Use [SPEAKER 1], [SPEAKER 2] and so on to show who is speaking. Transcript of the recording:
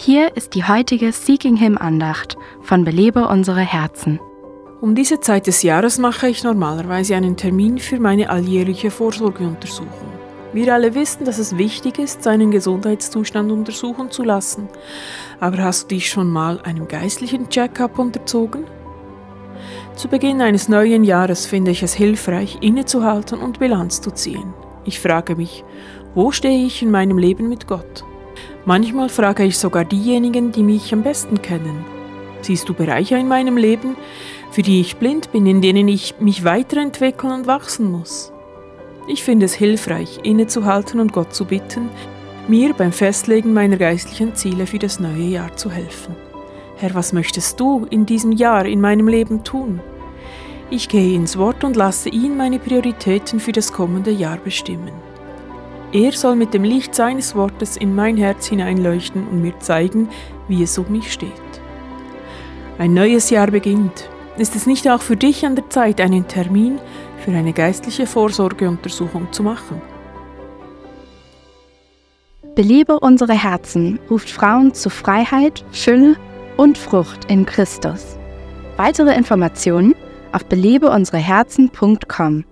[SPEAKER 1] Hier ist die heutige Seeking Him Andacht von Belebe unsere Herzen.
[SPEAKER 2] Um diese Zeit des Jahres mache ich normalerweise einen Termin für meine alljährliche Vorsorgeuntersuchung. Wir alle wissen, dass es wichtig ist, seinen Gesundheitszustand untersuchen zu lassen. Aber hast du dich schon mal einem geistlichen Check-up unterzogen? Zu Beginn eines neuen Jahres finde ich es hilfreich, innezuhalten und Bilanz zu ziehen. Ich frage mich, wo stehe ich in meinem Leben mit Gott? Manchmal frage ich sogar diejenigen, die mich am besten kennen. Siehst du Bereiche in meinem Leben, für die ich blind bin, in denen ich mich weiterentwickeln und wachsen muss? Ich finde es hilfreich, innezuhalten und Gott zu bitten, mir beim Festlegen meiner geistlichen Ziele für das neue Jahr zu helfen. Herr, was möchtest du in diesem Jahr in meinem Leben tun? Ich gehe ins Wort und lasse ihn meine Prioritäten für das kommende Jahr bestimmen. Er soll mit dem Licht seines Wortes in mein Herz hineinleuchten und mir zeigen, wie es um mich steht. Ein neues Jahr beginnt. Ist es nicht auch für dich an der Zeit, einen Termin für eine geistliche Vorsorgeuntersuchung zu machen?
[SPEAKER 1] Belebe unsere Herzen ruft Frauen zu Freiheit, Fülle und Frucht in Christus. Weitere Informationen auf belebeunsereherzen.com.